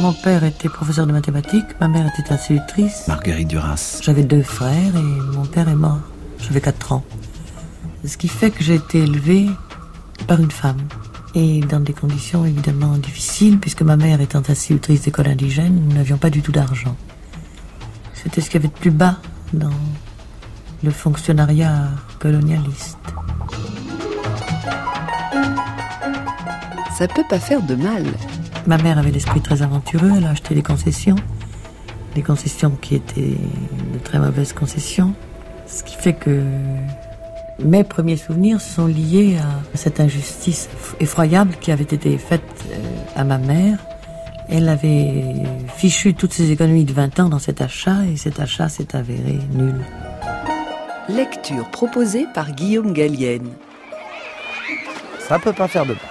Mon père était professeur de mathématiques, ma mère était institutrice. Marguerite Duras. J'avais deux frères et mon père est mort. J'avais 4 ans. Ce qui fait que j'ai été élevée par une femme. Et dans des conditions évidemment difficiles, puisque ma mère étant institutrice d'école indigène, nous n'avions pas du tout d'argent. C'était ce qu'il y avait de plus bas dans le fonctionnariat colonialiste. Ça peut pas faire de mal. Ma mère avait l'esprit très aventureux, elle a acheté des concessions. Des concessions qui étaient de très mauvaises concessions. Ce qui fait que mes premiers souvenirs sont liés à cette injustice effroyable qui avait été faite euh, à ma mère. Elle avait fichu toutes ses économies de 20 ans dans cet achat et cet achat s'est avéré nul. Lecture proposée par Guillaume Gallienne. Ça peut pas faire de mal.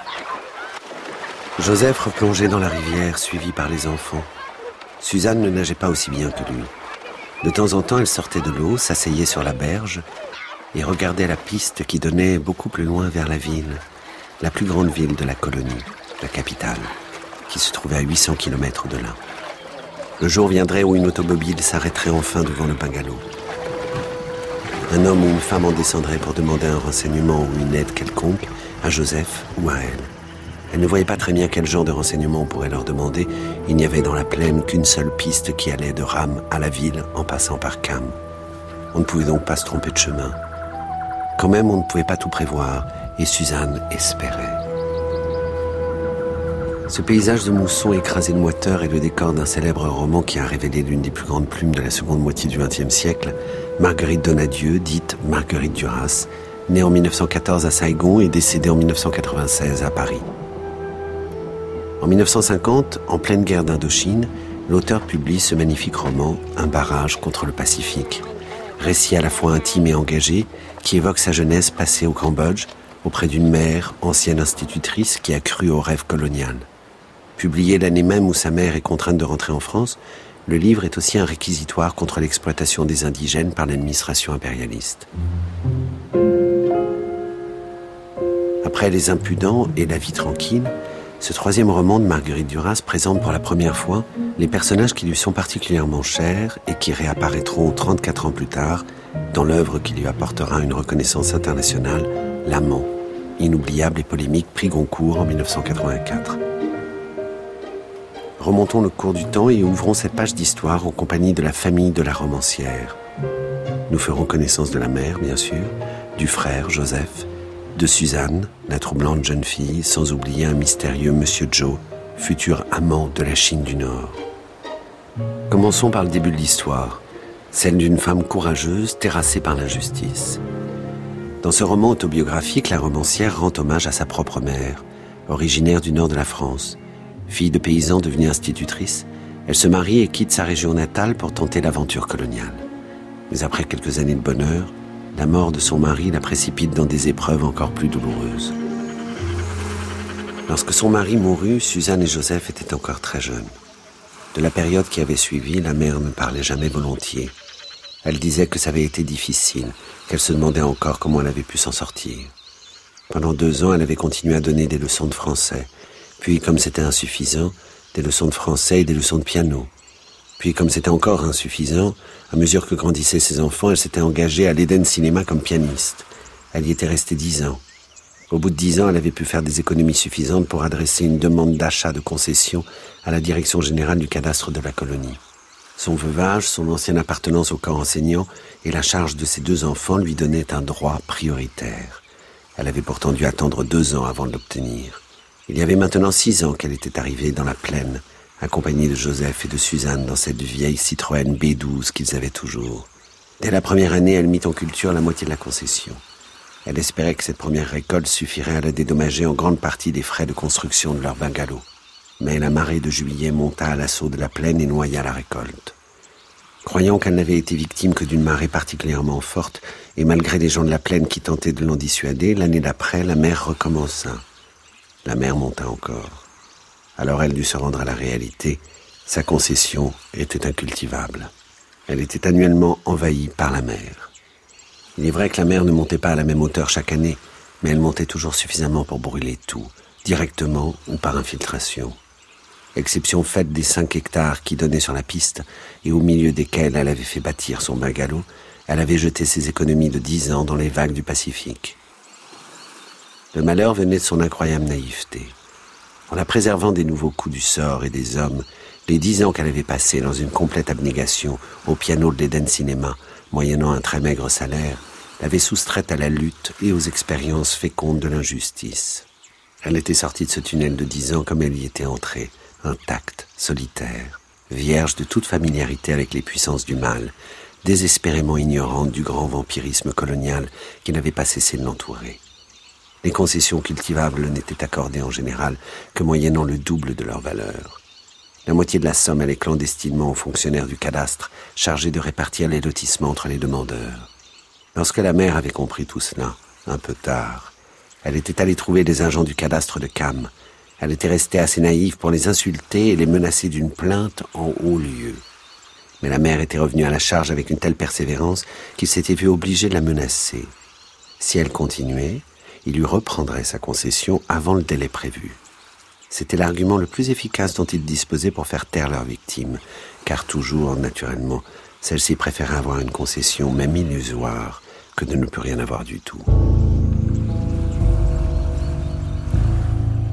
Joseph replongeait dans la rivière, suivi par les enfants. Suzanne ne nageait pas aussi bien que lui. De temps en temps, elle sortait de l'eau, s'asseyait sur la berge et regardait la piste qui donnait beaucoup plus loin vers la ville, la plus grande ville de la colonie, la capitale, qui se trouvait à 800 km de là. Le jour viendrait où une automobile s'arrêterait enfin devant le bungalow. Un homme ou une femme en descendrait pour demander un renseignement ou une aide quelconque à Joseph ou à elle. Elle ne voyait pas très bien quel genre de renseignements on pourrait leur demander. Il n'y avait dans la plaine qu'une seule piste qui allait de Ram à la ville en passant par Cam. On ne pouvait donc pas se tromper de chemin. Quand même, on ne pouvait pas tout prévoir, et Suzanne espérait. Ce paysage de mousson écrasé de moiteur est le décor d'un célèbre roman qui a révélé l'une des plus grandes plumes de la seconde moitié du XXe siècle, Marguerite Donadieu, dite Marguerite Duras, née en 1914 à Saigon et décédée en 1996 à Paris. En 1950, en pleine guerre d'Indochine, l'auteur publie ce magnifique roman, Un barrage contre le Pacifique. Récit à la fois intime et engagé, qui évoque sa jeunesse passée au Cambodge, auprès d'une mère, ancienne institutrice, qui a cru au rêve colonial. Publié l'année même où sa mère est contrainte de rentrer en France, le livre est aussi un réquisitoire contre l'exploitation des indigènes par l'administration impérialiste. Après Les Impudents et La vie tranquille, ce troisième roman de Marguerite Duras présente pour la première fois les personnages qui lui sont particulièrement chers et qui réapparaîtront 34 ans plus tard dans l'œuvre qui lui apportera une reconnaissance internationale, L'amant, inoubliable et polémique prix Goncourt en 1984. Remontons le cours du temps et ouvrons cette page d'histoire en compagnie de la famille de la romancière. Nous ferons connaissance de la mère, bien sûr, du frère Joseph, de Suzanne, la troublante jeune fille, sans oublier un mystérieux Monsieur Joe, futur amant de la Chine du Nord. Commençons par le début de l'histoire, celle d'une femme courageuse terrassée par l'injustice. Dans ce roman autobiographique, la romancière rend hommage à sa propre mère, originaire du nord de la France. Fille de paysan devenue institutrice, elle se marie et quitte sa région natale pour tenter l'aventure coloniale. Mais après quelques années de bonheur, la mort de son mari la précipite dans des épreuves encore plus douloureuses. Lorsque son mari mourut, Suzanne et Joseph étaient encore très jeunes. De la période qui avait suivi, la mère ne parlait jamais volontiers. Elle disait que ça avait été difficile, qu'elle se demandait encore comment elle avait pu s'en sortir. Pendant deux ans, elle avait continué à donner des leçons de français. Puis, comme c'était insuffisant, des leçons de français et des leçons de piano. Puis, comme c'était encore insuffisant, à mesure que grandissaient ses enfants, elle s'était engagée à l'Eden Cinéma comme pianiste. Elle y était restée dix ans. Au bout de dix ans, elle avait pu faire des économies suffisantes pour adresser une demande d'achat de concession à la direction générale du cadastre de la colonie. Son veuvage, son ancienne appartenance au camp enseignant et la charge de ses deux enfants lui donnaient un droit prioritaire. Elle avait pourtant dû attendre deux ans avant de l'obtenir. Il y avait maintenant six ans qu'elle était arrivée dans la plaine, accompagnée de Joseph et de Suzanne dans cette vieille Citroën B12 qu'ils avaient toujours. Dès la première année, elle mit en culture la moitié de la concession. Elle espérait que cette première récolte suffirait à la dédommager en grande partie des frais de construction de leur bungalow. Mais la marée de juillet monta à l'assaut de la plaine et noya la récolte. Croyant qu'elle n'avait été victime que d'une marée particulièrement forte, et malgré les gens de la plaine qui tentaient de l'en dissuader, l'année d'après, la mer recommença. La mer monta encore. Alors elle dut se rendre à la réalité. Sa concession était incultivable. Elle était annuellement envahie par la mer. Il est vrai que la mer ne montait pas à la même hauteur chaque année, mais elle montait toujours suffisamment pour brûler tout, directement ou par infiltration. exception faite des cinq hectares qui donnaient sur la piste et au milieu desquels elle avait fait bâtir son bungalow, elle avait jeté ses économies de dix ans dans les vagues du Pacifique. Le malheur venait de son incroyable naïveté. En la préservant des nouveaux coups du sort et des hommes, les dix ans qu'elle avait passés dans une complète abnégation au piano de l'Eden Cinéma, moyennant un très maigre salaire, l'avaient soustraite à la lutte et aux expériences fécondes de l'injustice. Elle était sortie de ce tunnel de dix ans comme elle y était entrée, intacte, solitaire, vierge de toute familiarité avec les puissances du mal, désespérément ignorante du grand vampirisme colonial qui n'avait pas cessé de l'entourer. Les concessions cultivables n'étaient accordées en général que moyennant le double de leur valeur. La moitié de la somme allait clandestinement aux fonctionnaires du cadastre chargés de répartir les lotissements entre les demandeurs. Lorsque la mère avait compris tout cela, un peu tard, elle était allée trouver les agents du cadastre de Cam. Elle était restée assez naïve pour les insulter et les menacer d'une plainte en haut lieu. Mais la mère était revenue à la charge avec une telle persévérance qu'il s'était vu obligé de la menacer. Si elle continuait, il lui reprendrait sa concession avant le délai prévu. C'était l'argument le plus efficace dont ils disposaient pour faire taire leurs victimes, car toujours, naturellement, celles-ci préféraient avoir une concession, même illusoire, que de ne plus rien avoir du tout.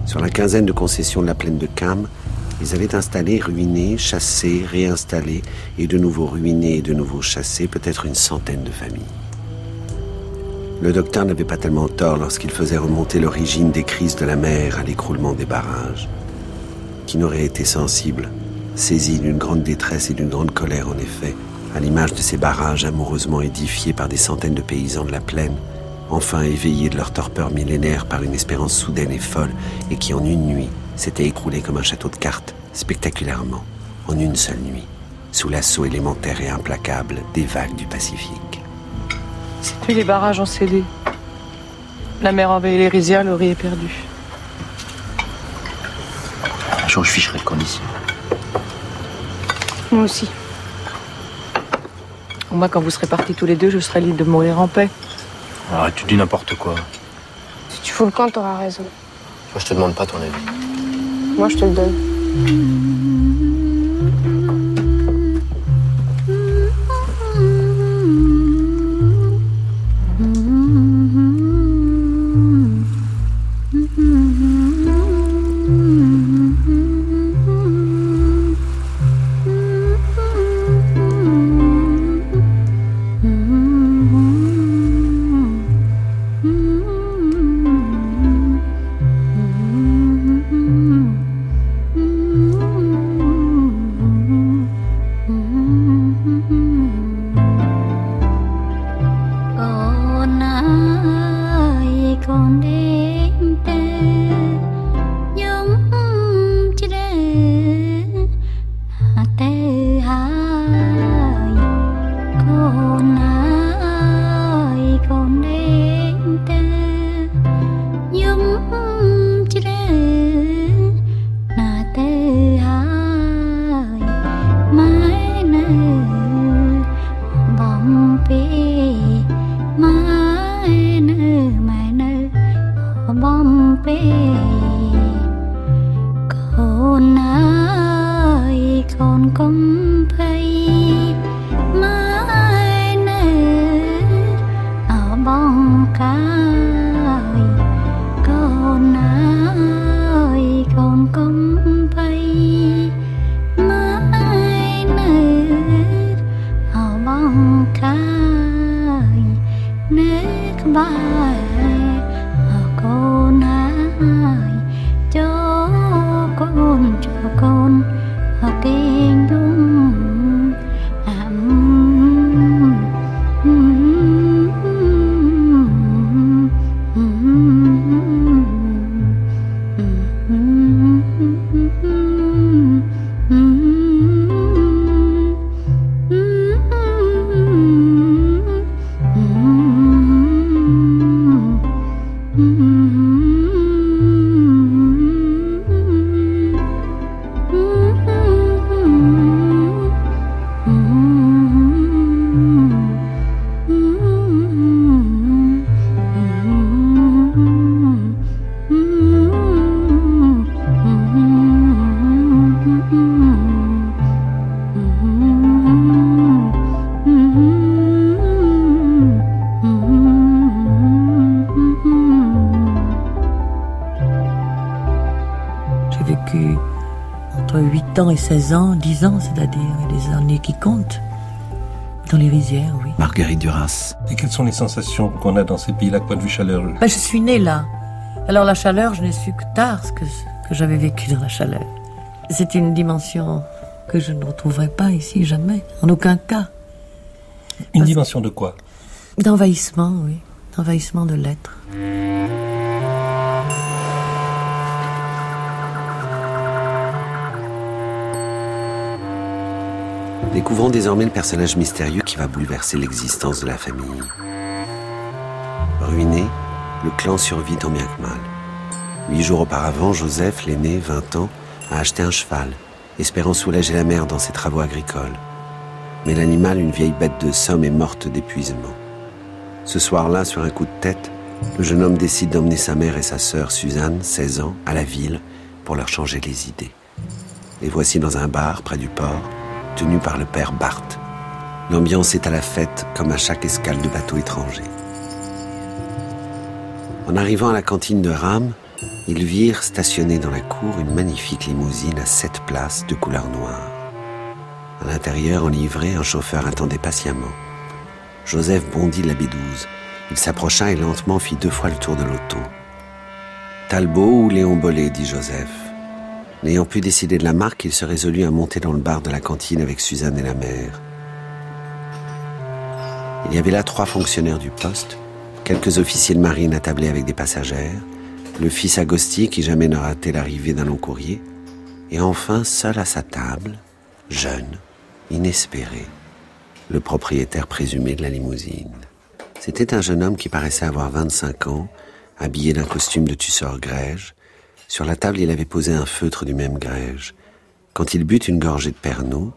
Sur la quinzaine de concessions de la plaine de Cam, ils avaient installé, ruiné, chassé, réinstallé, et de nouveau ruiné et de nouveau chassé peut-être une centaine de familles. Le docteur n'avait pas tellement tort lorsqu'il faisait remonter l'origine des crises de la mer à l'écroulement des barrages. Qui n'aurait été sensible, saisi d'une grande détresse et d'une grande colère en effet, à l'image de ces barrages amoureusement édifiés par des centaines de paysans de la plaine, enfin éveillés de leur torpeur millénaire par une espérance soudaine et folle, et qui en une nuit s'était écroulé comme un château de cartes, spectaculairement, en une seule nuit, sous l'assaut élémentaire et implacable des vagues du Pacifique. C'est plus les barrages ont cédé. La mer envahit les rizières, le riz est perdu. Un jour, je ficherai le camp d'ici. Moi aussi. Au moins, quand vous serez partis tous les deux, je serai libre de mourir en paix. Arrête, tu dis n'importe quoi. Si tu fous le camp, t'auras raison. Moi, je te demande pas ton avis. Moi, je te le donne. 16 ans, 10 ans, c'est-à-dire les années qui comptent. Dans les rizières, oui. Marguerite Duras. Et quelles sont les sensations qu'on a dans ces pays-là, point de vue chaleureux? Ben, Je suis née là. Alors la chaleur, je n'ai su que tard ce que, que j'avais vécu dans la chaleur. C'est une dimension que je ne retrouverai pas ici jamais, en aucun cas. Une dimension de quoi? D'envahissement, oui. D'envahissement de l'être. Découvrons désormais le personnage mystérieux qui va bouleverser l'existence de la famille. Ruiné, le clan survit tant bien que mal. Huit jours auparavant, Joseph, l'aîné, 20 ans, a acheté un cheval, espérant soulager la mère dans ses travaux agricoles. Mais l'animal, une vieille bête de somme, est morte d'épuisement. Ce soir-là, sur un coup de tête, le jeune homme décide d'emmener sa mère et sa sœur Suzanne, 16 ans, à la ville pour leur changer les idées. Les voici dans un bar près du port, tenu par le père Barthes. L'ambiance est à la fête comme à chaque escale de bateau étranger. En arrivant à la cantine de Rame, ils virent stationner dans la cour une magnifique limousine à sept places de couleur noire. À l'intérieur, en livrée, un chauffeur attendait patiemment. Joseph bondit la bédouze. Il s'approcha et lentement fit deux fois le tour de l'auto. Talbot ou Léon Bollet, dit Joseph. N'ayant pu décider de la marque, il se résolut à monter dans le bar de la cantine avec Suzanne et la mère. Il y avait là trois fonctionnaires du poste, quelques officiers de marine attablés avec des passagères, le fils Agosti qui jamais ne ratait l'arrivée d'un long courrier, et enfin, seul à sa table, jeune, inespéré, le propriétaire présumé de la limousine. C'était un jeune homme qui paraissait avoir 25 ans, habillé d'un costume de tusseur grège, sur la table, il avait posé un feutre du même grège. Quand il but une gorgée de Pernod,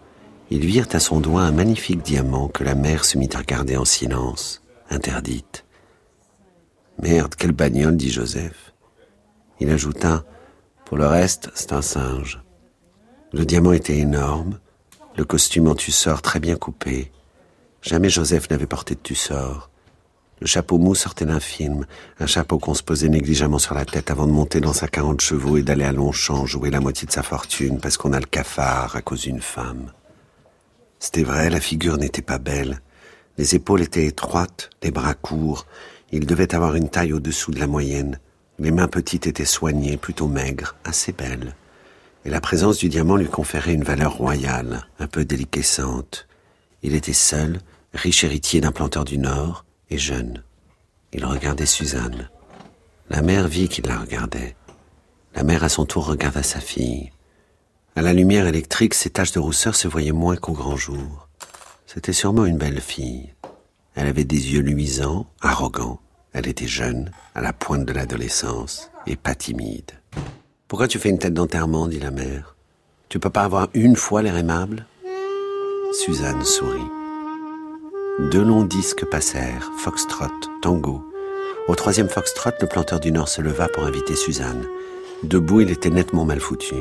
ils virent à son doigt un magnifique diamant que la mère se mit à regarder en silence, interdite. Merde, quelle bagnole, dit Joseph. Il ajouta, pour le reste, c'est un singe. Le diamant était énorme, le costume en tussor très bien coupé. Jamais Joseph n'avait porté de tussor. Le chapeau mou sortait d'un film, un chapeau qu'on se posait négligemment sur la tête avant de monter dans sa 40 chevaux et d'aller à Longchamp jouer la moitié de sa fortune parce qu'on a le cafard à cause d'une femme. C'était vrai, la figure n'était pas belle. Les épaules étaient étroites, les bras courts. Il devait avoir une taille au-dessous de la moyenne. Les mains petites étaient soignées, plutôt maigres, assez belles. Et la présence du diamant lui conférait une valeur royale, un peu déliquescente. Il était seul, riche héritier d'un planteur du Nord, et jeune. Il regardait Suzanne. La mère vit qu'il la regardait. La mère à son tour regarda sa fille. À la lumière électrique, ses taches de rousseur se voyaient moins qu'au grand jour. C'était sûrement une belle fille. Elle avait des yeux luisants, arrogants. Elle était jeune, à la pointe de l'adolescence, et pas timide. Pourquoi tu fais une tête d'enterrement dit la mère. Tu peux pas avoir une fois l'air aimable? Suzanne sourit. Deux longs disques passèrent, foxtrot, tango. Au troisième foxtrot, le planteur du Nord se leva pour inviter Suzanne. Debout, il était nettement mal foutu.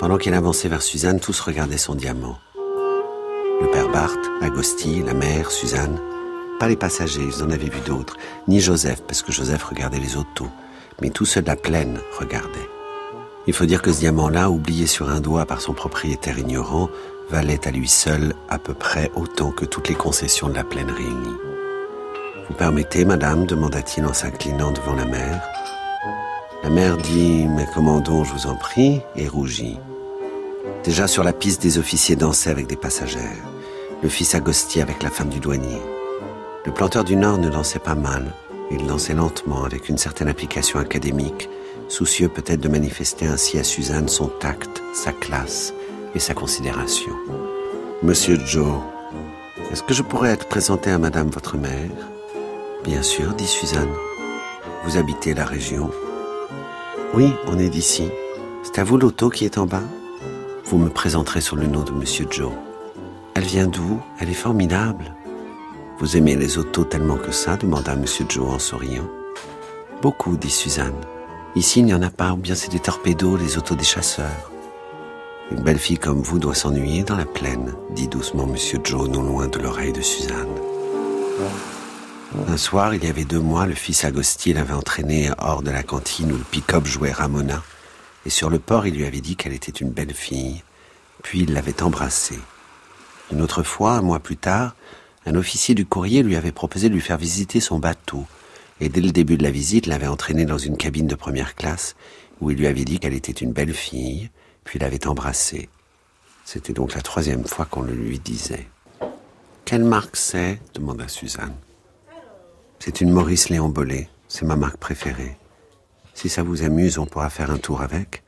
Pendant qu'il avançait vers Suzanne, tous regardaient son diamant. Le père Barthes, Agosti, la mère, Suzanne. Pas les passagers, ils en avaient vu d'autres. Ni Joseph, parce que Joseph regardait les autos. Mais tous ceux de la plaine regardaient. Il faut dire que ce diamant-là, oublié sur un doigt par son propriétaire ignorant, valait à lui seul à peu près autant que toutes les concessions de la plaine réunie. Vous permettez, madame demanda-t-il en s'inclinant devant la mère. La mère dit Mais commandons, je vous en prie, et rougit. Déjà sur la piste, des officiers dansaient avec des passagères. Le fils Agosti avec la femme du douanier. Le planteur du Nord ne dansait pas mal. Il dansait lentement, avec une certaine application académique, soucieux peut-être de manifester ainsi à Suzanne son tact, sa classe, et sa considération. Monsieur Joe, est-ce que je pourrais être présenté à Madame votre mère? Bien sûr, dit Suzanne. Vous habitez la région Oui, on est d'ici. C'est à vous l'auto qui est en bas? Vous me présenterez sur le nom de Monsieur Joe. Elle vient d'où? Elle est formidable. Vous aimez les autos tellement que ça? demanda Monsieur Joe en souriant. Beaucoup, dit Suzanne. Ici, il n'y en a pas, ou bien c'est des torpédos, les autos des chasseurs. Une belle fille comme vous doit s'ennuyer dans la plaine, dit doucement Monsieur Joe non loin de l'oreille de Suzanne. Un soir, il y avait deux mois, le fils Agosti l'avait entraîné hors de la cantine où le pick-up jouait Ramona. et sur le port il lui avait dit qu'elle était une belle fille, puis il l'avait embrassée. Une autre fois, un mois plus tard, un officier du courrier lui avait proposé de lui faire visiter son bateau, et dès le début de la visite l'avait entraîné dans une cabine de première classe, où il lui avait dit qu'elle était une belle fille, puis l'avait embrassée. C'était donc la troisième fois qu'on le lui disait. Quelle marque c'est? demanda Suzanne. C'est une Maurice Léon Bollet, c'est ma marque préférée. Si ça vous amuse, on pourra faire un tour avec.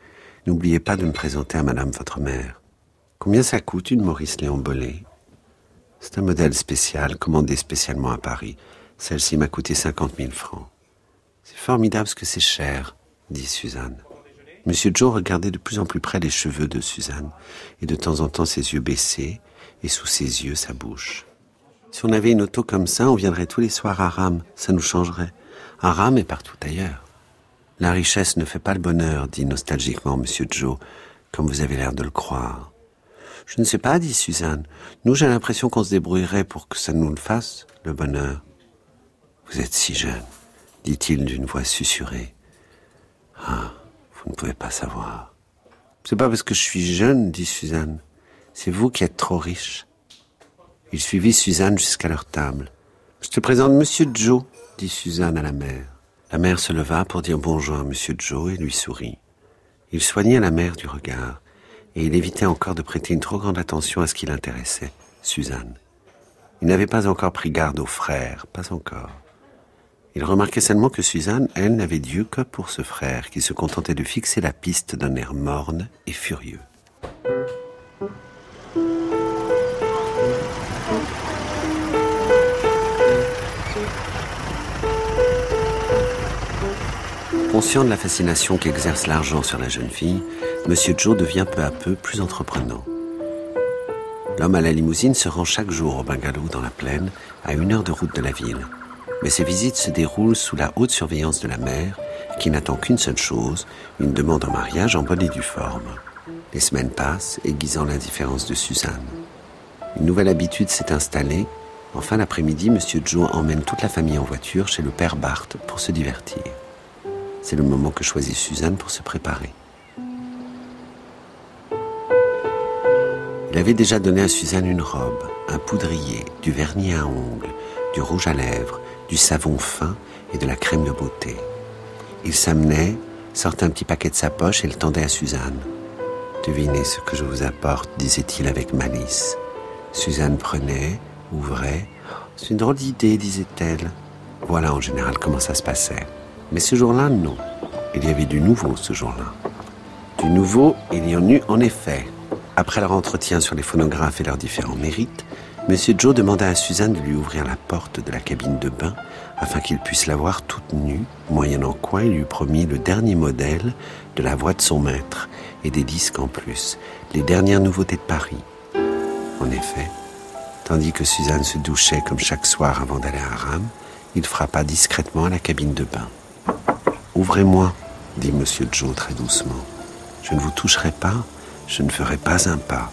N'oubliez pas de me présenter à madame votre mère. Combien ça coûte une Maurice Léon Bollet? C'est un modèle spécial, commandé spécialement à Paris. Celle-ci m'a coûté 50 000 francs. C'est formidable ce que c'est cher, dit Suzanne. Monsieur Joe regardait de plus en plus près les cheveux de Suzanne, et de temps en temps ses yeux baissés, et sous ses yeux sa bouche. Si on avait une auto comme ça, on viendrait tous les soirs à Rame, ça nous changerait. À Rame et partout ailleurs. La richesse ne fait pas le bonheur, dit nostalgiquement Monsieur Joe, comme vous avez l'air de le croire. Je ne sais pas, dit Suzanne. Nous, j'ai l'impression qu'on se débrouillerait pour que ça nous le fasse, le bonheur. Vous êtes si jeune, dit-il d'une voix susurrée. Ah, vous ne pouvez pas savoir. C'est pas parce que je suis jeune, dit Suzanne. C'est vous qui êtes trop riche. Il suivit Suzanne jusqu'à leur table. Je te présente Monsieur Joe, dit Suzanne à la mère. La mère se leva pour dire bonjour à Monsieur Joe et lui sourit. Il soignait la mère du regard, et il évitait encore de prêter une trop grande attention à ce qui l'intéressait, Suzanne. Il n'avait pas encore pris garde aux frères, pas encore. Il remarquait seulement que Suzanne, elle, n'avait Dieu que pour ce frère, qui se contentait de fixer la piste d'un air morne et furieux. Conscient de la fascination qu'exerce l'argent sur la jeune fille, Monsieur Joe devient peu à peu plus entreprenant. L'homme à la limousine se rend chaque jour au bungalow dans la plaine, à une heure de route de la ville mais ces visites se déroulent sous la haute surveillance de la mère, qui n'attend qu'une seule chose, une demande en mariage en bonne et due forme. Les semaines passent, aiguisant l'indifférence de Suzanne. Une nouvelle habitude s'est installée. En fin d'après-midi, M. Joe emmène toute la famille en voiture chez le père Barthes pour se divertir. C'est le moment que choisit Suzanne pour se préparer. Il avait déjà donné à Suzanne une robe, un poudrier, du vernis à ongles, du rouge à lèvres, du savon fin et de la crème de beauté. Il s'amenait, sortait un petit paquet de sa poche et le tendait à Suzanne. Devinez ce que je vous apporte, disait-il avec malice. Suzanne prenait, ouvrait. C'est une drôle d'idée, disait-elle. Voilà en général comment ça se passait. Mais ce jour-là, non. Il y avait du nouveau ce jour-là. Du nouveau, il y en eut en effet. Après leur entretien sur les phonographes et leurs différents mérites, Monsieur Joe demanda à Suzanne de lui ouvrir la porte de la cabine de bain afin qu'il puisse la voir toute nue, moyennant quoi il lui promit le dernier modèle de la voix de son maître et des disques en plus, les dernières nouveautés de Paris. En effet, tandis que Suzanne se douchait comme chaque soir avant d'aller à Rame, il frappa discrètement à la cabine de bain. Ouvrez-moi, dit Monsieur Joe très doucement. Je ne vous toucherai pas, je ne ferai pas un pas.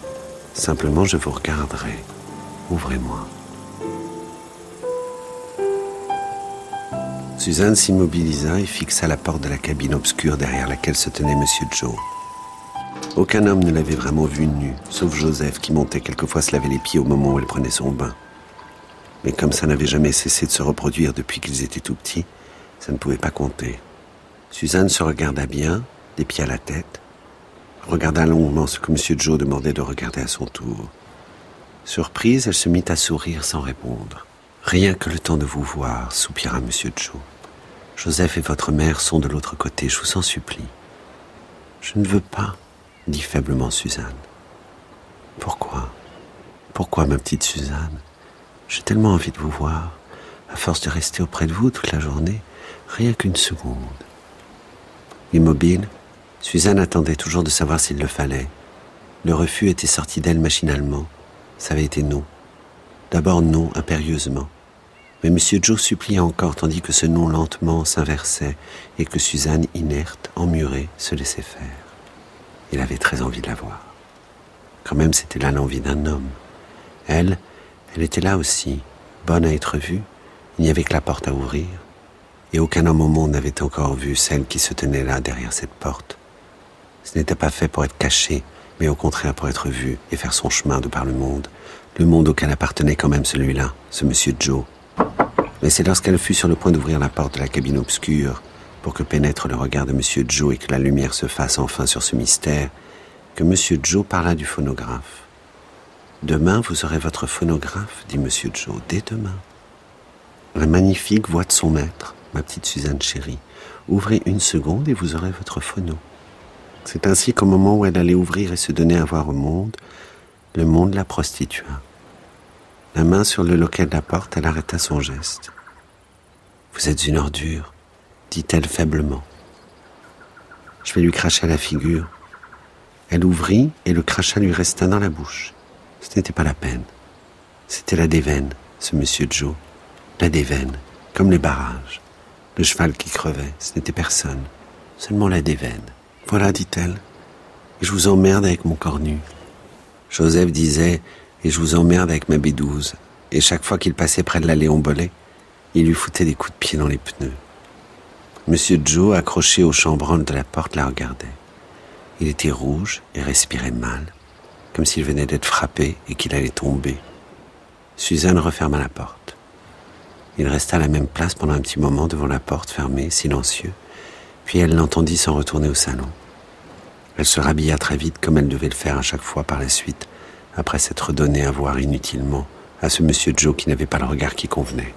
Simplement, je vous regarderai. Ouvrez-moi. Suzanne s'immobilisa et fixa la porte de la cabine obscure derrière laquelle se tenait Monsieur Joe. Aucun homme ne l'avait vraiment vue nue, sauf Joseph qui montait quelquefois se laver les pieds au moment où elle prenait son bain. Mais comme ça n'avait jamais cessé de se reproduire depuis qu'ils étaient tout petits, ça ne pouvait pas compter. Suzanne se regarda bien, des pieds à la tête, regarda longuement ce que M. Joe demandait de regarder à son tour. Surprise, elle se mit à sourire sans répondre. Rien que le temps de vous voir, soupira M. Joe. Joseph et votre mère sont de l'autre côté, je vous en supplie. Je ne veux pas, dit faiblement Suzanne. Pourquoi? Pourquoi, ma petite Suzanne? J'ai tellement envie de vous voir, à force de rester auprès de vous toute la journée, rien qu'une seconde. Immobile, Suzanne attendait toujours de savoir s'il le fallait. Le refus était sorti d'elle machinalement ça avait été non. D'abord non, impérieusement. Mais M. Joe suppliait encore, tandis que ce non lentement s'inversait et que Suzanne, inerte, emmurée, se laissait faire. Il avait très envie de la voir. Quand même, c'était là l'envie d'un homme. Elle, elle était là aussi, bonne à être vue. Il n'y avait que la porte à ouvrir. Et aucun homme au monde n'avait encore vu celle qui se tenait là derrière cette porte. Ce n'était pas fait pour être caché, mais au contraire pour être vu et faire son chemin de par le monde. Le monde auquel appartenait quand même celui-là, ce monsieur Joe. Mais c'est lorsqu'elle fut sur le point d'ouvrir la porte de la cabine obscure pour que pénètre le regard de monsieur Joe et que la lumière se fasse enfin sur ce mystère, que monsieur Joe parla du phonographe. Demain, vous aurez votre phonographe, dit monsieur Joe, dès demain. La magnifique voix de son maître, ma petite Suzanne chérie, ouvrez une seconde et vous aurez votre phono. C'est ainsi qu'au moment où elle allait ouvrir et se donner à voir au monde, le monde la prostitua. La main sur le loquet de la porte, elle arrêta son geste. Vous êtes une ordure, dit-elle faiblement. Je vais lui cracher à la figure. Elle ouvrit et le crachat lui resta dans la bouche. Ce n'était pas la peine. C'était la déveine, ce monsieur Joe. La déveine, comme les barrages. Le cheval qui crevait, ce n'était personne. Seulement la déveine. Voilà, dit-elle. Et je vous emmerde avec mon corps nu. Joseph disait, et je vous emmerde avec ma bédouze. Et chaque fois qu'il passait près de la Léon Bollet, il lui foutait des coups de pied dans les pneus. Monsieur Joe, accroché au chambranle de la porte, la regardait. Il était rouge et respirait mal, comme s'il venait d'être frappé et qu'il allait tomber. Suzanne referma la porte. Il resta à la même place pendant un petit moment devant la porte fermée, silencieux, puis elle l'entendit s'en retourner au salon. Elle se rhabilla très vite comme elle devait le faire à chaque fois par la suite, après s'être donné à voir inutilement à ce monsieur Joe qui n'avait pas le regard qui convenait.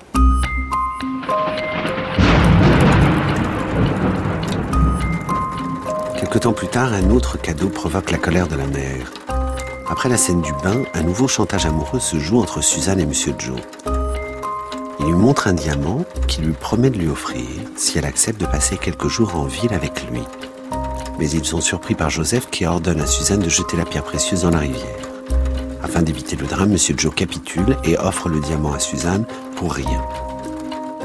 Quelque temps plus tard, un autre cadeau provoque la colère de la mère. Après la scène du bain, un nouveau chantage amoureux se joue entre Suzanne et monsieur Joe. Il lui montre un diamant qu'il lui promet de lui offrir si elle accepte de passer quelques jours en ville avec lui. Mais ils sont surpris par Joseph qui ordonne à Suzanne de jeter la pierre précieuse dans la rivière. Afin d'éviter le drame, Monsieur Joe capitule et offre le diamant à Suzanne pour rien.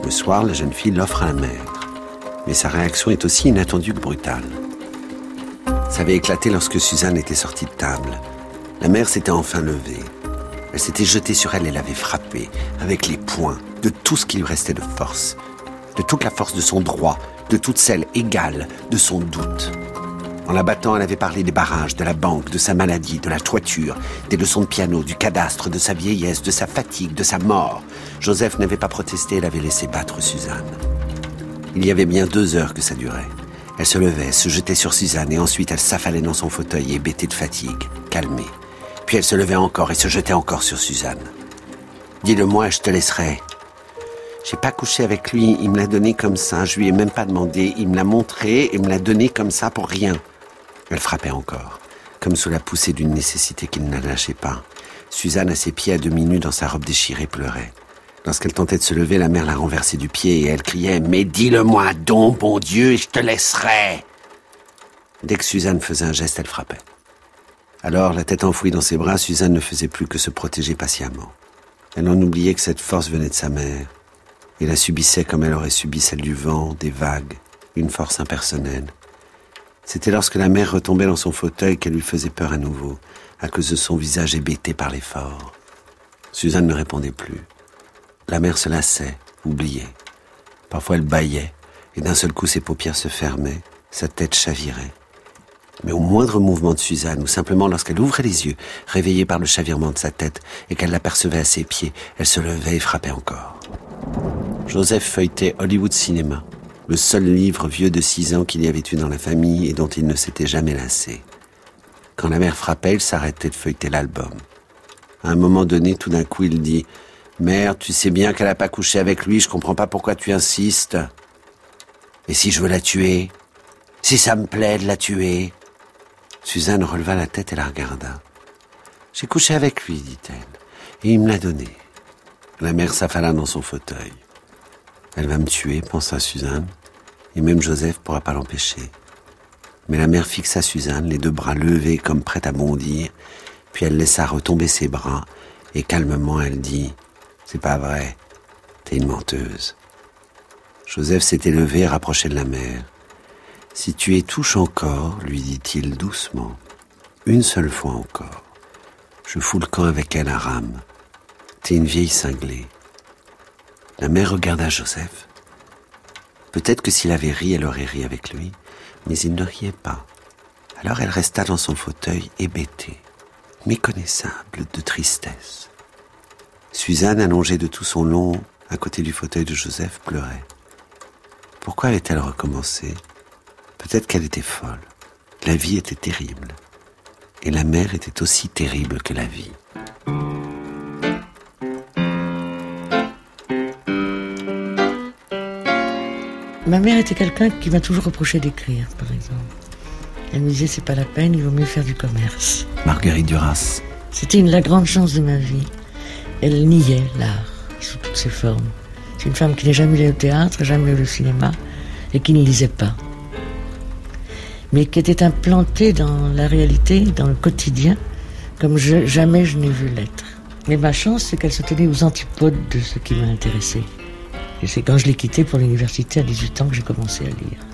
Le soir, la jeune fille l'offre à la mère. Mais sa réaction est aussi inattendue que brutale. Ça avait éclaté lorsque Suzanne était sortie de table. La mère s'était enfin levée. Elle s'était jetée sur elle et l'avait frappée, avec les poings, de tout ce qui lui restait de force. De toute la force de son droit, de toute celle égale de son doute. En la battant, elle avait parlé des barrages, de la banque, de sa maladie, de la toiture, des leçons de piano, du cadastre, de sa vieillesse, de sa fatigue, de sa mort. Joseph n'avait pas protesté, elle avait laissé battre Suzanne. Il y avait bien deux heures que ça durait. Elle se levait, se jetait sur Suzanne et ensuite elle s'affalait dans son fauteuil hébétée de fatigue, calmée. Puis elle se levait encore et se jetait encore sur Suzanne. Dis-le-moi je te laisserai. J'ai pas couché avec lui, il me l'a donné comme ça, je lui ai même pas demandé, il me l'a montré et me l'a donné comme ça pour rien. Elle frappait encore, comme sous la poussée d'une nécessité qu'il ne la lâchait pas. Suzanne, à ses pieds à demi nue dans sa robe déchirée, pleurait. Lorsqu'elle tentait de se lever, la mère la renversait du pied et elle criait Mais dis-le-moi donc, bon Dieu, je te laisserai Dès que Suzanne faisait un geste, elle frappait. Alors, la tête enfouie dans ses bras, Suzanne ne faisait plus que se protéger patiemment. Elle en oubliait que cette force venait de sa mère, et la subissait comme elle aurait subi celle du vent, des vagues, une force impersonnelle. C'était lorsque la mère retombait dans son fauteuil qu'elle lui faisait peur à nouveau, à cause de son visage hébété par l'effort. Suzanne ne répondait plus. La mère se lassait, oubliait. Parfois elle bâillait, et d'un seul coup ses paupières se fermaient, sa tête chavirait. Mais au moindre mouvement de Suzanne, ou simplement lorsqu'elle ouvrait les yeux, réveillée par le chavirement de sa tête, et qu'elle l'apercevait à ses pieds, elle se levait et frappait encore. Joseph feuilletait Hollywood Cinéma, le seul livre vieux de six ans qu'il y avait eu dans la famille et dont il ne s'était jamais lassé. Quand la mère frappait, il s'arrêtait de feuilleter l'album. À un moment donné, tout d'un coup, il dit Mère, tu sais bien qu'elle n'a pas couché avec lui, je comprends pas pourquoi tu insistes. Et si je veux la tuer Si ça me plaît de la tuer? Suzanne releva la tête et la regarda. J'ai couché avec lui, dit-elle, et il me l'a donné. La mère s'affala dans son fauteuil. Elle va me tuer, pensa Suzanne, et même Joseph pourra pas l'empêcher. Mais la mère fixa Suzanne, les deux bras levés comme prête à bondir, puis elle laissa retomber ses bras, et calmement elle dit C'est pas vrai, t'es une menteuse. Joseph s'était levé et rapproché de la mère. Si tu es touche encore, lui dit-il doucement, une seule fois encore, je fous le camp avec elle à rame. T'es une vieille cinglée. La mère regarda Joseph. Peut-être que s'il avait ri, elle aurait ri avec lui, mais il ne riait pas. Alors elle resta dans son fauteuil hébétée, méconnaissable de tristesse. Suzanne, allongée de tout son long, à côté du fauteuil de Joseph, pleurait. Pourquoi avait-elle recommencé Peut-être qu'elle était folle. La vie était terrible. Et la mère était aussi terrible que la vie. Ma mère était quelqu'un qui m'a toujours reproché d'écrire, par exemple. Elle me disait c'est pas la peine, il vaut mieux faire du commerce. Marguerite Duras. C'était une la grande chance de ma vie. Elle niait l'art sous toutes ses formes. C'est une femme qui n'a jamais allé au théâtre, jamais allé au cinéma et qui ne lisait pas. Mais qui était implantée dans la réalité, dans le quotidien, comme je- jamais je n'ai vu l'être. Mais ma chance, c'est qu'elle se tenait aux antipodes de ce qui m'a intéressé. Et c'est quand je l'ai quittée pour l'université à 18 ans que j'ai commencé à lire.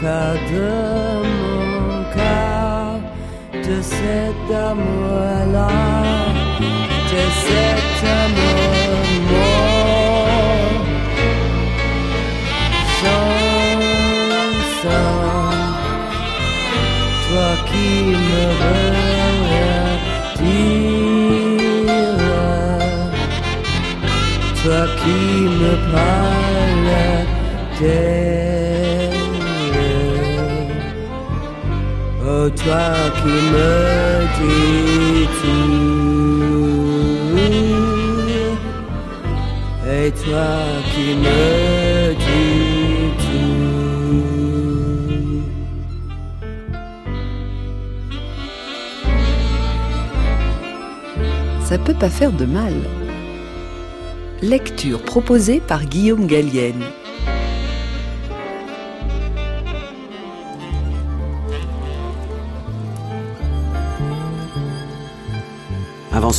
Cas de mon cas, de cet amour-là, de cet amour-moi chanson, toi qui me retires, toi qui me parles toi qui me dis tout, et toi qui me. Ça peut pas faire de mal. Lecture proposée par Guillaume Gallienne.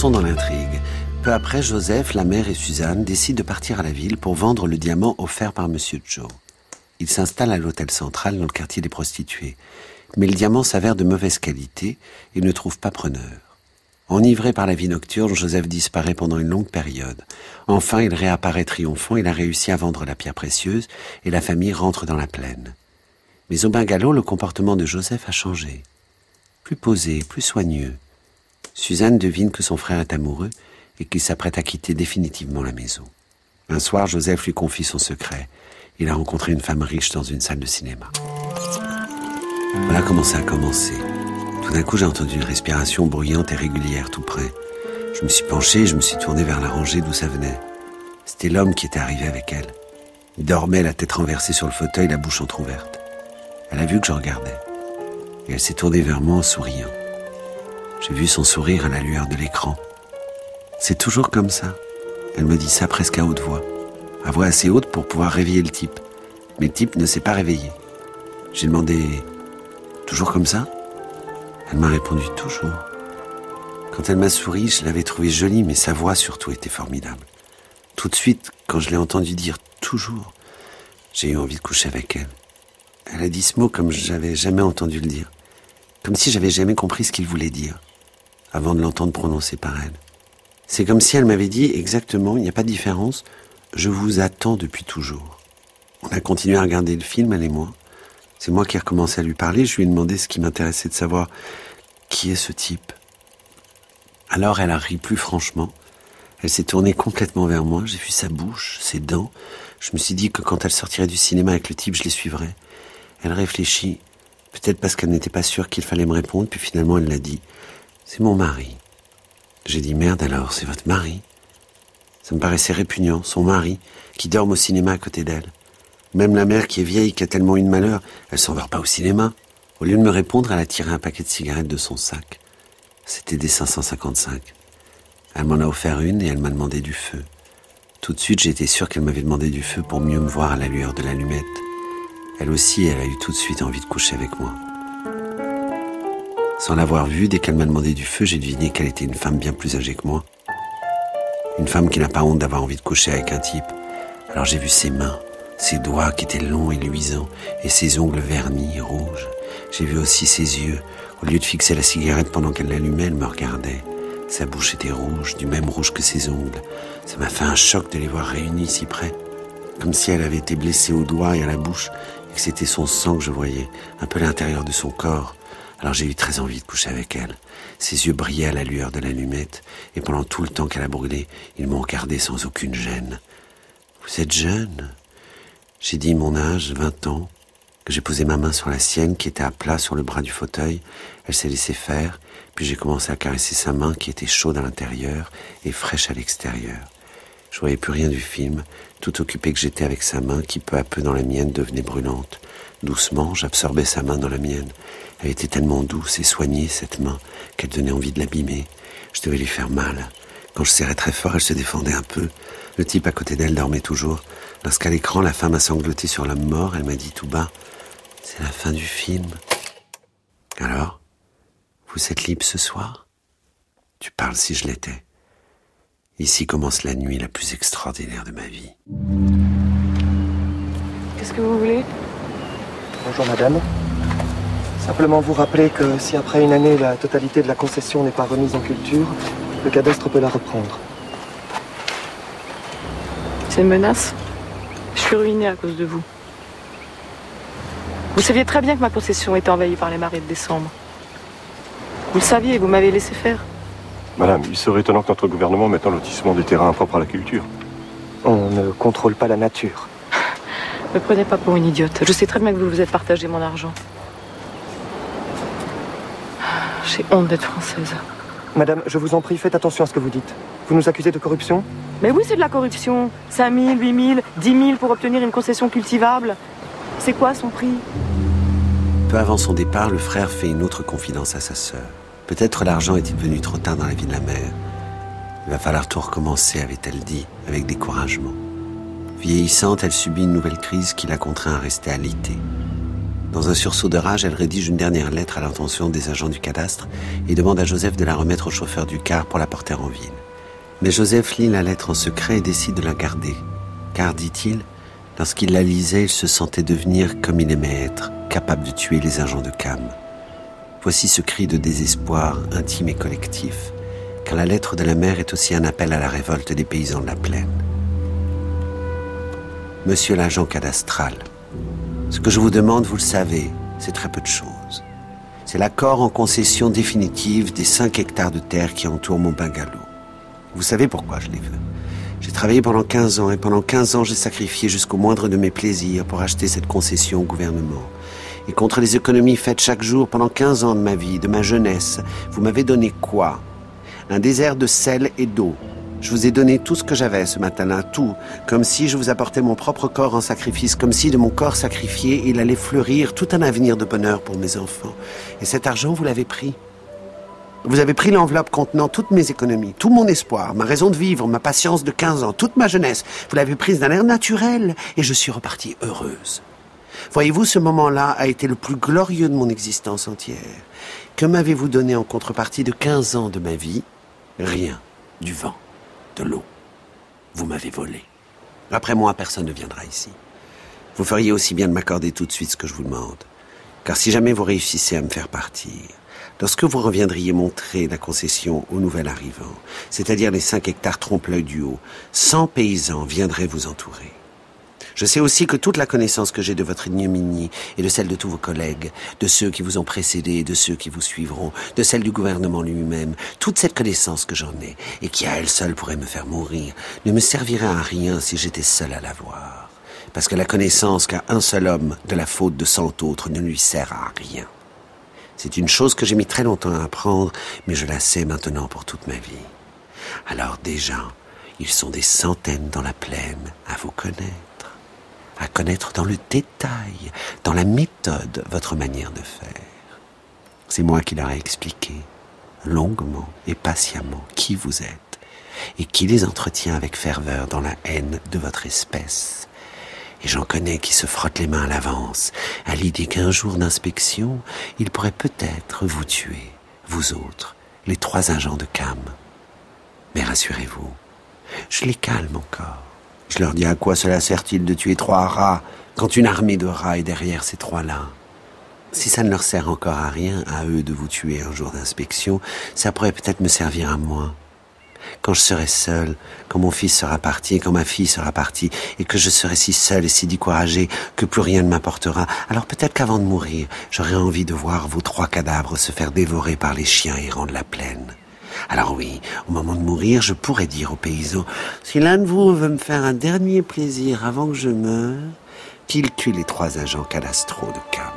Dans l'intrigue. Peu après, Joseph, la mère et Suzanne décident de partir à la ville pour vendre le diamant offert par Monsieur Joe. Ils s'installent à l'hôtel central dans le quartier des prostituées. Mais le diamant s'avère de mauvaise qualité et ne trouve pas preneur. Enivré par la vie nocturne, Joseph disparaît pendant une longue période. Enfin, il réapparaît triomphant, il a réussi à vendre la pierre précieuse et la famille rentre dans la plaine. Mais au bungalow, le comportement de Joseph a changé. Plus posé, plus soigneux. Suzanne devine que son frère est amoureux et qu'il s'apprête à quitter définitivement la maison. Un soir, Joseph lui confie son secret. Il a rencontré une femme riche dans une salle de cinéma. Voilà comment ça a commencé. Tout d'un coup, j'ai entendu une respiration bruyante et régulière tout près. Je me suis penché et je me suis tourné vers la rangée d'où ça venait. C'était l'homme qui était arrivé avec elle. Il dormait, la tête renversée sur le fauteuil, la bouche entr'ouverte. Elle a vu que je regardais. Et elle s'est tournée vers moi en souriant. J'ai vu son sourire à la lueur de l'écran. C'est toujours comme ça. Elle me dit ça presque à haute voix. À voix assez haute pour pouvoir réveiller le type. Mais le type ne s'est pas réveillé. J'ai demandé Toujours comme ça? Elle m'a répondu Toujours. Quand elle m'a souri, je l'avais trouvée jolie, mais sa voix surtout était formidable. Tout de suite, quand je l'ai entendu dire toujours, j'ai eu envie de coucher avec elle. Elle a dit ce mot comme j'avais jamais entendu le dire. Comme si j'avais jamais compris ce qu'il voulait dire, avant de l'entendre prononcer par elle. C'est comme si elle m'avait dit exactement, il n'y a pas de différence, je vous attends depuis toujours. On a continué à regarder le film, elle et moi. C'est moi qui ai recommencé à lui parler, je lui ai demandé ce qui m'intéressait de savoir qui est ce type? Alors elle a ri plus franchement. Elle s'est tournée complètement vers moi, j'ai vu sa bouche, ses dents. Je me suis dit que quand elle sortirait du cinéma avec le type, je les suivrais. Elle réfléchit, peut-être parce qu'elle n'était pas sûre qu'il fallait me répondre, puis finalement elle l'a dit. C'est mon mari. J'ai dit merde alors, c'est votre mari. Ça me paraissait répugnant, son mari, qui dort au cinéma à côté d'elle. Même la mère qui est vieille, qui a tellement eu de malheur, elle s'endort pas au cinéma. Au lieu de me répondre, elle a tiré un paquet de cigarettes de son sac. C'était des 555. Elle m'en a offert une et elle m'a demandé du feu. Tout de suite, j'étais sûr qu'elle m'avait demandé du feu pour mieux me voir à la lueur de l'allumette. Elle aussi, elle a eu tout de suite envie de coucher avec moi. Sans l'avoir vue, dès qu'elle m'a demandé du feu, j'ai deviné qu'elle était une femme bien plus âgée que moi. Une femme qui n'a pas honte d'avoir envie de coucher avec un type. Alors j'ai vu ses mains, ses doigts qui étaient longs et luisants, et ses ongles vernis, rouges. J'ai vu aussi ses yeux. Au lieu de fixer la cigarette pendant qu'elle l'allumait, elle me regardait. Sa bouche était rouge, du même rouge que ses ongles. Ça m'a fait un choc de les voir réunis si près. Comme si elle avait été blessée au doigt et à la bouche, et que c'était son sang que je voyais, un peu l'intérieur de son corps. Alors j'ai eu très envie de coucher avec elle. Ses yeux brillaient à la lueur de l'allumette, et pendant tout le temps qu'elle a brûlé, ils m'ont regardé sans aucune gêne. Vous êtes jeune J'ai dit mon âge, vingt ans, que j'ai posé ma main sur la sienne qui était à plat sur le bras du fauteuil. Elle s'est laissée faire, puis j'ai commencé à caresser sa main qui était chaude à l'intérieur et fraîche à l'extérieur. Je voyais plus rien du film, tout occupé que j'étais avec sa main qui peu à peu dans la mienne devenait brûlante. Doucement, j'absorbais sa main dans la mienne. Elle était tellement douce et soignée, cette main, qu'elle donnait envie de l'abîmer. Je devais lui faire mal. Quand je serrais très fort, elle se défendait un peu. Le type à côté d'elle dormait toujours. Lorsqu'à l'écran, la femme a sangloté sur l'homme mort, elle m'a dit tout bas C'est la fin du film. Alors Vous êtes libre ce soir? Tu parles si je l'étais. Ici commence la nuit la plus extraordinaire de ma vie. Qu'est-ce que vous voulez? Bonjour madame. Simplement vous rappeler que si après une année la totalité de la concession n'est pas remise en culture, le cadastre peut la reprendre. C'est une menace? Je suis ruiné à cause de vous. Vous saviez très bien que ma concession était envahie par les marées de décembre. Vous le saviez, vous m'avez laissé faire. Madame, il serait étonnant que notre gouvernement mette en lotissement des terrains impropres à la culture. On ne contrôle pas la nature. Ne me prenez pas pour une idiote. Je sais très bien que vous vous êtes partagé mon argent. J'ai honte d'être française. Madame, je vous en prie, faites attention à ce que vous dites. Vous nous accusez de corruption? Mais oui, c'est de la corruption. 5 000, 8 000, 10 000 pour obtenir une concession cultivable. C'est quoi son prix? Peu avant son départ, le frère fait une autre confidence à sa sœur. Peut-être l'argent est-il venu trop tard dans la vie de la mère. Il va falloir tout recommencer, avait-elle dit, avec découragement. Vieillissante, elle subit une nouvelle crise qui la contraint à rester alitée. Dans un sursaut de rage, elle rédige une dernière lettre à l'intention des agents du cadastre et demande à Joseph de la remettre au chauffeur du car pour la porter en ville. Mais Joseph lit la lettre en secret et décide de la garder. Car, dit-il, lorsqu'il la lisait, il se sentait devenir comme il aimait être, capable de tuer les agents de Cam. Voici ce cri de désespoir intime et collectif, car la lettre de la mère est aussi un appel à la révolte des paysans de la plaine. Monsieur l'agent cadastral, ce que je vous demande, vous le savez, c'est très peu de choses. C'est l'accord en concession définitive des 5 hectares de terre qui entourent mon bungalow. Vous savez pourquoi je l'ai fait. J'ai travaillé pendant 15 ans et pendant 15 ans j'ai sacrifié jusqu'au moindre de mes plaisirs pour acheter cette concession au gouvernement. Et contre les économies faites chaque jour pendant 15 ans de ma vie, de ma jeunesse, vous m'avez donné quoi? Un désert de sel et d'eau. Je vous ai donné tout ce que j'avais ce matin-là, tout, comme si je vous apportais mon propre corps en sacrifice, comme si de mon corps sacrifié, il allait fleurir tout un avenir de bonheur pour mes enfants. Et cet argent, vous l'avez pris. Vous avez pris l'enveloppe contenant toutes mes économies, tout mon espoir, ma raison de vivre, ma patience de 15 ans, toute ma jeunesse. Vous l'avez prise d'un air naturel et je suis repartie heureuse. Voyez-vous, ce moment-là a été le plus glorieux de mon existence entière. Que m'avez-vous donné en contrepartie de 15 ans de ma vie? Rien. Du vent. De l'eau. Vous m'avez volé. Après moi, personne ne viendra ici. Vous feriez aussi bien de m'accorder tout de suite ce que je vous demande. Car si jamais vous réussissez à me faire partir, Lorsque vous reviendriez montrer la concession au nouvel arrivant, c'est-à-dire les cinq hectares trompe-l'œil du haut, 100 paysans viendraient vous entourer. Je sais aussi que toute la connaissance que j'ai de votre ignominie et de celle de tous vos collègues, de ceux qui vous ont précédé et de ceux qui vous suivront, de celle du gouvernement lui-même, toute cette connaissance que j'en ai et qui à elle seule pourrait me faire mourir, ne me servirait à rien si j'étais seul à l'avoir. Parce que la connaissance qu'a un seul homme de la faute de cent autres ne lui sert à rien. C'est une chose que j'ai mis très longtemps à apprendre, mais je la sais maintenant pour toute ma vie. Alors déjà, ils sont des centaines dans la plaine à vous connaître, à connaître dans le détail, dans la méthode, votre manière de faire. C'est moi qui leur ai expliqué, longuement et patiemment, qui vous êtes, et qui les entretient avec ferveur dans la haine de votre espèce et j'en connais qui se frottent les mains à l'avance, à l'idée qu'un jour d'inspection, il pourrait peut-être vous tuer, vous autres, les trois agents de Cam. Mais rassurez-vous, je les calme encore. Je leur dis à quoi cela sert-il de tuer trois rats quand une armée de rats est derrière ces trois-là? Si ça ne leur sert encore à rien, à eux, de vous tuer un jour d'inspection, ça pourrait peut-être me servir à moi quand je serai seul, quand mon fils sera parti, quand ma fille sera partie, et que je serai si seul et si découragé que plus rien ne m'apportera, alors peut-être qu'avant de mourir, j'aurai envie de voir vos trois cadavres se faire dévorer par les chiens errants de la plaine. Alors oui, au moment de mourir, je pourrais dire aux paysans, si l'un de vous veut me faire un dernier plaisir avant que je meure, qu'il tue les trois agents cadastraux de Cam.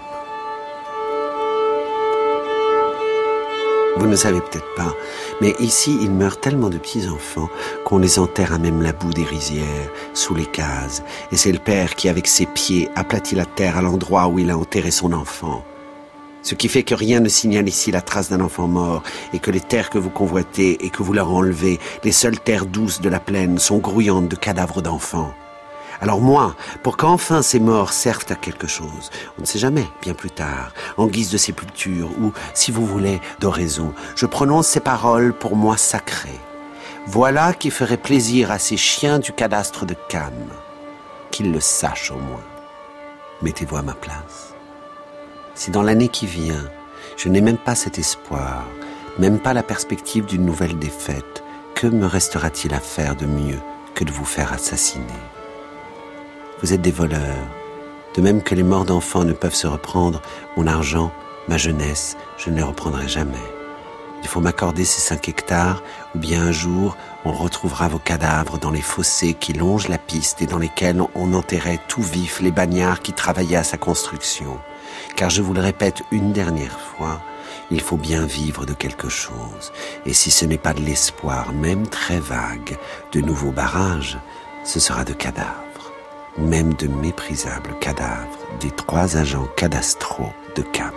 Vous ne savez peut-être pas, mais ici il meurt tellement de petits-enfants qu'on les enterre à même la boue des rizières, sous les cases, et c'est le père qui avec ses pieds aplatit la terre à l'endroit où il a enterré son enfant. Ce qui fait que rien ne signale ici la trace d'un enfant mort, et que les terres que vous convoitez et que vous leur enlevez, les seules terres douces de la plaine, sont grouillantes de cadavres d'enfants. Alors moi, pour qu'enfin ces morts servent à quelque chose, on ne sait jamais, bien plus tard, en guise de sépulture ou, si vous voulez, d'oraison, je prononce ces paroles pour moi sacrées. Voilà qui ferait plaisir à ces chiens du cadastre de Cannes. Qu'ils le sachent au moins. Mettez-vous à ma place. Si dans l'année qui vient, je n'ai même pas cet espoir, même pas la perspective d'une nouvelle défaite, que me restera-t-il à faire de mieux que de vous faire assassiner? Vous êtes des voleurs. De même que les morts d'enfants ne peuvent se reprendre, mon argent, ma jeunesse, je ne les reprendrai jamais. Il faut m'accorder ces cinq hectares, ou bien un jour, on retrouvera vos cadavres dans les fossés qui longent la piste et dans lesquels on enterrait tout vif les bagnards qui travaillaient à sa construction. Car je vous le répète une dernière fois, il faut bien vivre de quelque chose. Et si ce n'est pas de l'espoir, même très vague, de nouveaux barrages, ce sera de cadavres même de méprisables cadavres des trois agents cadastraux de Cam.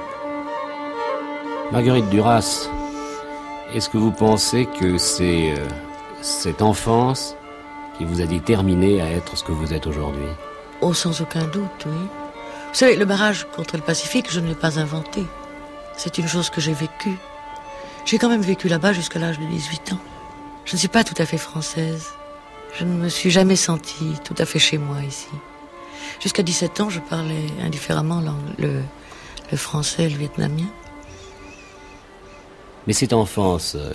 Marguerite Duras, est-ce que vous pensez que c'est euh, cette enfance qui vous a déterminé à être ce que vous êtes aujourd'hui? Oh, sans aucun doute, oui. Vous savez, le barrage contre le Pacifique, je ne l'ai pas inventé. C'est une chose que j'ai vécue. J'ai quand même vécu là-bas jusqu'à l'âge de 18 ans. Je ne suis pas tout à fait française. Je ne me suis jamais sentie tout à fait chez moi ici. Jusqu'à 17 ans, je parlais indifféremment le, le français et le vietnamien. Mais cette enfance euh,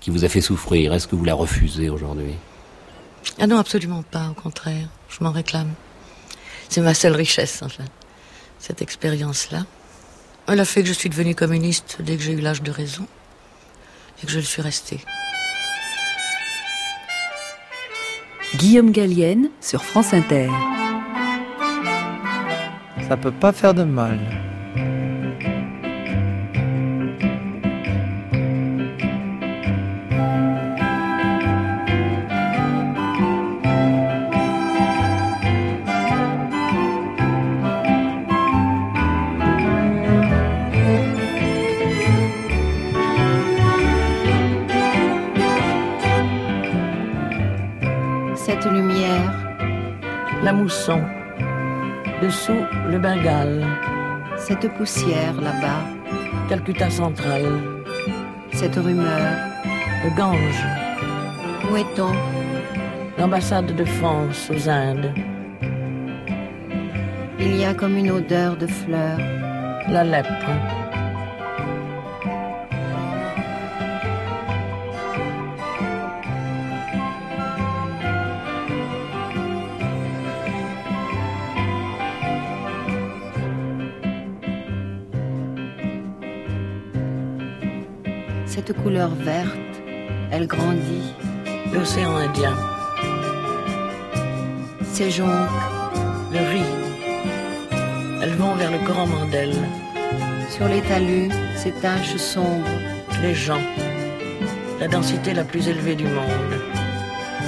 qui vous a fait souffrir, est-ce que vous la refusez aujourd'hui? Ah non, absolument pas, au contraire. Je m'en réclame c'est ma seule richesse, enfin, cette expérience-là. Elle a fait que je suis devenue communiste dès que j'ai eu l'âge de raison et que je le suis restée. Guillaume Gallienne sur France Inter. Ça peut pas faire de mal. La mousson. Dessous, le Bengale. cette poussière là-bas, Calcutta central. cette rumeur, Le Gange. où est-on? L'ambassade de France aux Indes. Il y a comme une odeur de fleurs, La lèpre. Couleur verte, elle grandit, L'océan Indien. ces jonques, Le riz. Elles vont vers le Grand Mandel. sur les talus, ces taches sombres, Les gens. La densité la plus élevée du monde.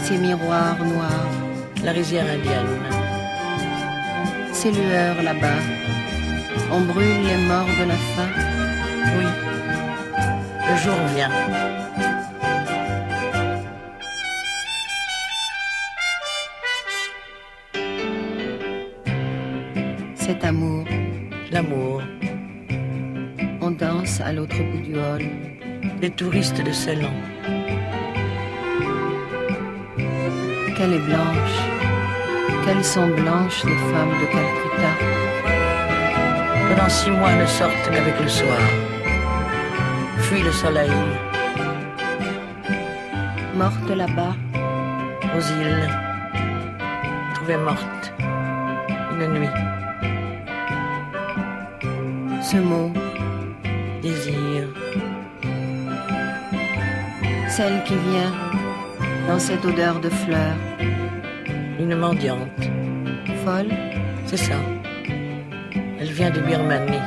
ces miroirs noirs, La rizière indienne. ces lueurs là-bas. On brûle les morts de la faim. Le jour vient. cet amour, L'amour. on danse à l'autre bout du hall. Les touristes de Ceylan. Qu'elle est blanche, qu'elles sont blanches les femmes de Calcutta. Pendant six mois ne sortent qu'avec le soir. Fuit le soleil Mortes là-bas, aux îles. Trouvée morte. Une nuit. ce mot, Désir. celle qui vient dans cette odeur de fleurs, Une mendiante. folle, C'est ça. Elle vient de Birmanie.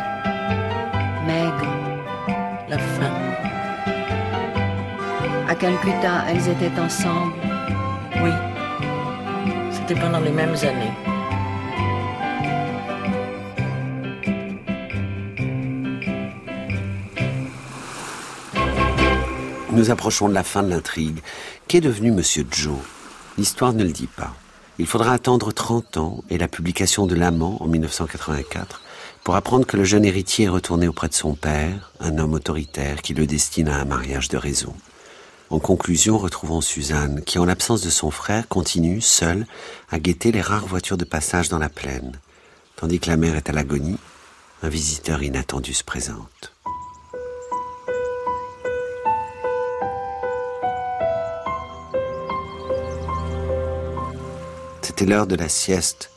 Calcutta, elles étaient ensemble. Oui. C'était pendant les mêmes années. Nous approchons de la fin de l'intrigue. Qu'est devenu Monsieur Joe? L'histoire ne le dit pas. Il faudra attendre 30 ans et la publication de L'Amant en 1984 pour apprendre que le jeune héritier est retourné auprès de son père, un homme autoritaire qui le destine à un mariage de raison. En conclusion, retrouvons Suzanne qui, en l'absence de son frère, continue, seule, à guetter les rares voitures de passage dans la plaine. Tandis que la mère est à l'agonie, un visiteur inattendu se présente. C'était l'heure de la sieste.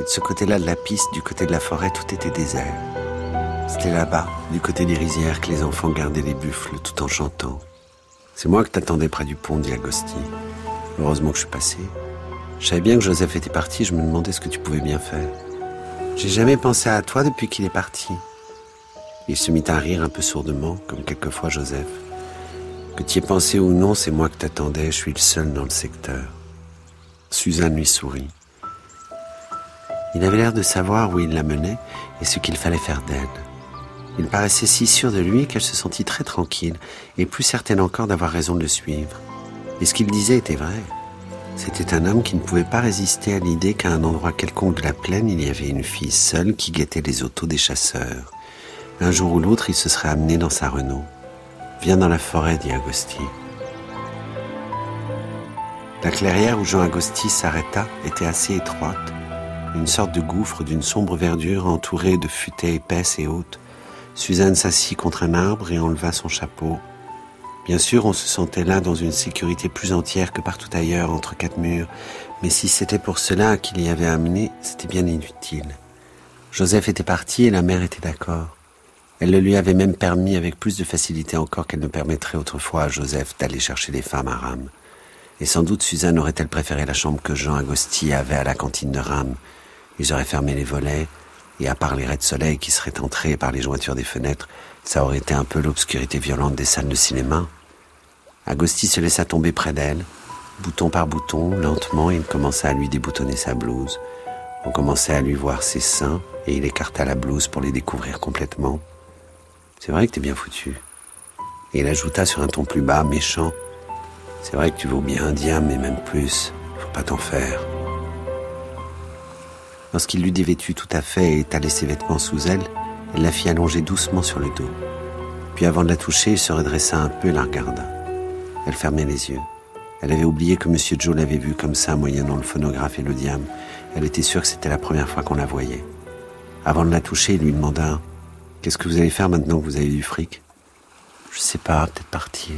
Et de ce côté-là de la piste, du côté de la forêt, tout était désert. C'était là-bas, du côté des rizières, que les enfants gardaient les buffles tout en chantant. C'est moi que t'attendais près du pont, dit Agosti. Heureusement que je suis passé. Je savais bien que Joseph était parti, je me demandais ce que tu pouvais bien faire. J'ai jamais pensé à toi depuis qu'il est parti. Il se mit à rire un peu sourdement, comme quelquefois Joseph. Que tu y aies pensé ou non, c'est moi que t'attendais, je suis le seul dans le secteur. Suzanne lui sourit. Il avait l'air de savoir où il la menait et ce qu'il fallait faire d'elle. Il paraissait si sûr de lui qu'elle se sentit très tranquille et plus certaine encore d'avoir raison de le suivre. Et ce qu'il disait était vrai. C'était un homme qui ne pouvait pas résister à l'idée qu'à un endroit quelconque de la plaine, il y avait une fille seule qui guettait les autos des chasseurs. Un jour ou l'autre, il se serait amené dans sa Renault. Viens dans la forêt, dit Agosti. La clairière où Jean Agosti s'arrêta était assez étroite, une sorte de gouffre d'une sombre verdure entourée de futaies épaisses et hautes. Suzanne s'assit contre un arbre et enleva son chapeau. Bien sûr, on se sentait là dans une sécurité plus entière que partout ailleurs entre quatre murs, mais si c'était pour cela qu'il y avait amené, c'était bien inutile. Joseph était parti et la mère était d'accord. Elle le lui avait même permis avec plus de facilité encore qu'elle ne permettrait autrefois à Joseph d'aller chercher les femmes à Rame. Et sans doute Suzanne aurait-elle préféré la chambre que Jean Agosti avait à la cantine de Rame. Ils auraient fermé les volets, et à part les raies de soleil qui seraient entrés par les jointures des fenêtres, ça aurait été un peu l'obscurité violente des salles de cinéma. Agosti se laissa tomber près d'elle, bouton par bouton, lentement, il commença à lui déboutonner sa blouse. On commençait à lui voir ses seins, et il écarta la blouse pour les découvrir complètement. C'est vrai que t'es bien foutu. Et il ajouta sur un ton plus bas, méchant. C'est vrai que tu vaux bien un diable, mais même plus. Faut pas t'en faire. Lorsqu'il l'eut dévêtue tout à fait et étalé ses vêtements sous elle, elle la fit allonger doucement sur le dos. Puis avant de la toucher, il se redressa un peu et la regarda. Elle fermait les yeux. Elle avait oublié que Monsieur Joe l'avait vue comme ça, moyennant le phonographe et le diable. Elle était sûre que c'était la première fois qu'on la voyait. Avant de la toucher, il lui demanda Qu'est-ce que vous allez faire maintenant que vous avez du fric Je sais pas, peut-être partir.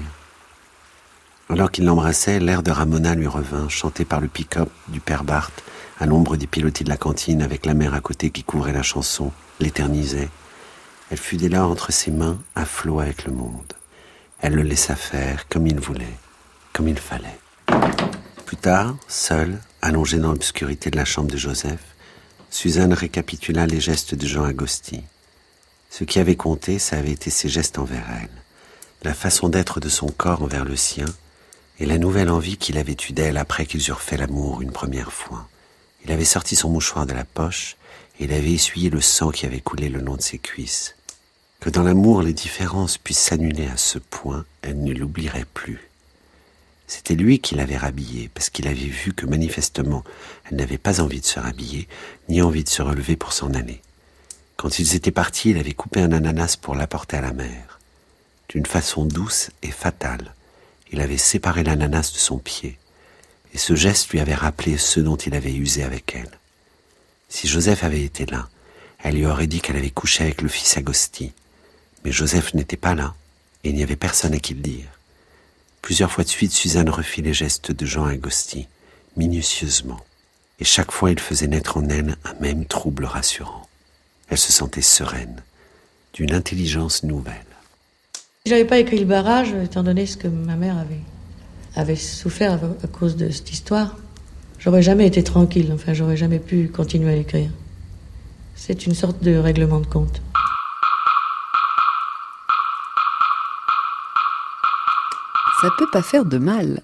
Alors qu'il l'embrassait, l'air de Ramona lui revint, chanté par le pick-up du père Barthes, à l'ombre des pilotis de la cantine, avec la mer à côté qui couvrait la chanson, l'éternisait. Elle fut dès lors entre ses mains, à flot avec le monde. Elle le laissa faire comme il voulait, comme il fallait. Plus tard, seule, allongée dans l'obscurité de la chambre de Joseph, Suzanne récapitula les gestes de Jean Agosti. Ce qui avait compté, ça avait été ses gestes envers elle, la façon d'être de son corps envers le sien, et la nouvelle envie qu'il avait eue d'elle après qu'ils eurent fait l'amour une première fois. Il avait sorti son mouchoir de la poche, et il avait essuyé le sang qui avait coulé le long de ses cuisses. Que dans l'amour les différences puissent s'annuler à ce point, elle ne l'oublierait plus. C'était lui qui l'avait rhabillée, parce qu'il avait vu que manifestement elle n'avait pas envie de se rhabiller, ni envie de se relever pour s'en aller. Quand ils étaient partis, il avait coupé un ananas pour l'apporter à la mer. D'une façon douce et fatale, il avait séparé l'ananas de son pied, et ce geste lui avait rappelé ce dont il avait usé avec elle. Si Joseph avait été là, elle lui aurait dit qu'elle avait couché avec le fils Agosti. Mais Joseph n'était pas là, et il n'y avait personne à qui le dire. Plusieurs fois de suite, Suzanne refit les gestes de Jean Agosti, minutieusement, et chaque fois il faisait naître en elle un même trouble rassurant. Elle se sentait sereine, d'une intelligence nouvelle. Si j'avais pas écrit le barrage, étant donné ce que ma mère avait, avait souffert à cause de cette histoire, j'aurais jamais été tranquille, enfin j'aurais jamais pu continuer à l'écrire. C'est une sorte de règlement de compte. Ça peut pas faire de mal.